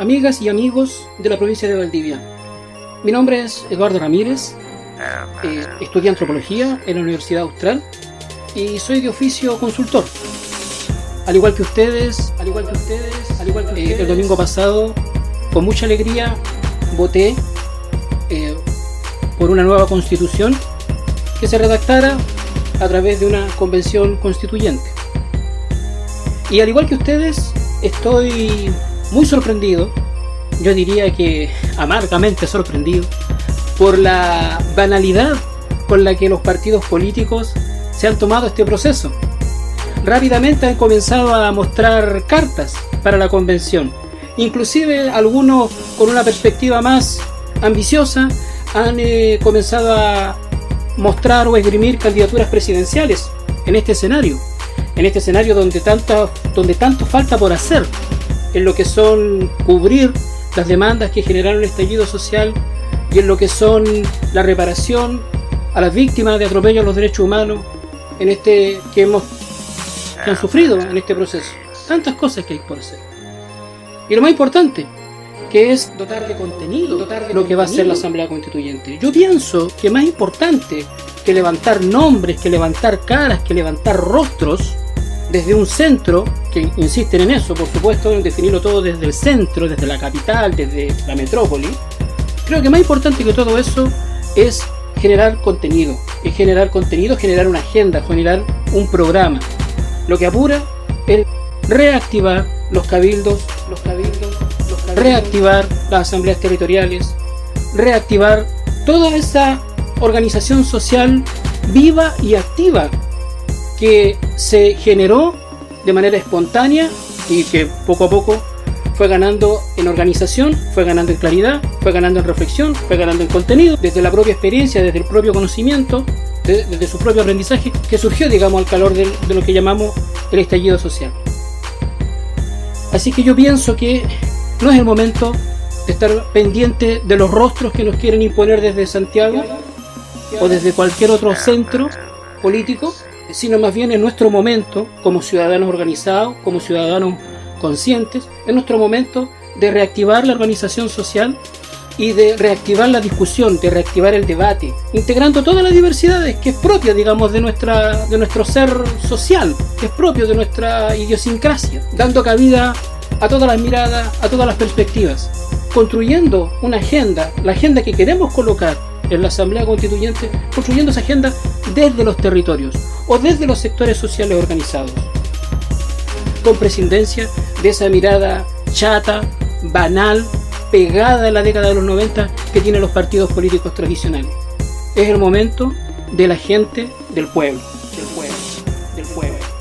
amigas y amigos de la provincia de Valdivia. Mi nombre es Eduardo Ramírez, eh, estudié antropología en la Universidad Austral y soy de oficio consultor. Al igual que ustedes, al igual que ustedes, al igual que eh, el domingo pasado, con mucha alegría voté eh, por una nueva constitución que se redactara a través de una convención constituyente. Y al igual que ustedes, estoy muy sorprendido, yo diría que amargamente sorprendido, por la banalidad con la que los partidos políticos se han tomado este proceso. Rápidamente han comenzado a mostrar cartas para la convención. Inclusive algunos con una perspectiva más ambiciosa han eh, comenzado a mostrar o esgrimir candidaturas presidenciales en este escenario. En este escenario donde, tanta, donde tanto falta por hacer en lo que son cubrir las demandas que generaron el estallido social y en lo que son la reparación a las víctimas de atropello a los derechos humanos en este que hemos que han sufrido en este proceso. Tantas cosas que hay por hacer. Y lo más importante, que es dotar de contenido dotar de lo que va a ser la Asamblea Constituyente. Yo pienso que más importante que levantar nombres, que levantar caras, que levantar rostros, desde un centro, que insisten en eso, por supuesto, en definirlo todo desde el centro, desde la capital, desde la metrópoli, creo que más importante que todo eso es generar contenido, es generar contenido, generar una agenda, generar un programa. Lo que apura es reactivar los cabildos, los cabildos, los cabildos reactivar las asambleas territoriales, reactivar toda esa organización social viva y activa que se generó de manera espontánea y que poco a poco fue ganando en organización, fue ganando en claridad, fue ganando en reflexión, fue ganando en contenido, desde la propia experiencia, desde el propio conocimiento, desde su propio aprendizaje, que surgió, digamos, al calor de, lo que llamamos el estallido social. Así que yo pienso que no es el momento de estar pendiente de los rostros que nos quieren imponer desde Santiago o desde cualquier otro centro político, sino más bien en nuestro momento, como ciudadanos organizados, como ciudadanos conscientes, en nuestro momento de reactivar la organización social y de reactivar la discusión, de reactivar el debate, integrando todas las diversidades que es propia, digamos, de, nuestra, de nuestro ser social, que es propio de nuestra idiosincrasia, dando cabida a todas las miradas, a todas las perspectivas, construyendo una agenda, la agenda que queremos colocar en la Asamblea Constituyente, construyendo esa agenda desde los territorios o desde los sectores sociales organizados, con prescindencia de esa mirada chata, banal, pegada en la década de los 90 que tienen los partidos políticos tradicionales. Es el momento de la gente del pueblo. Del pueblo.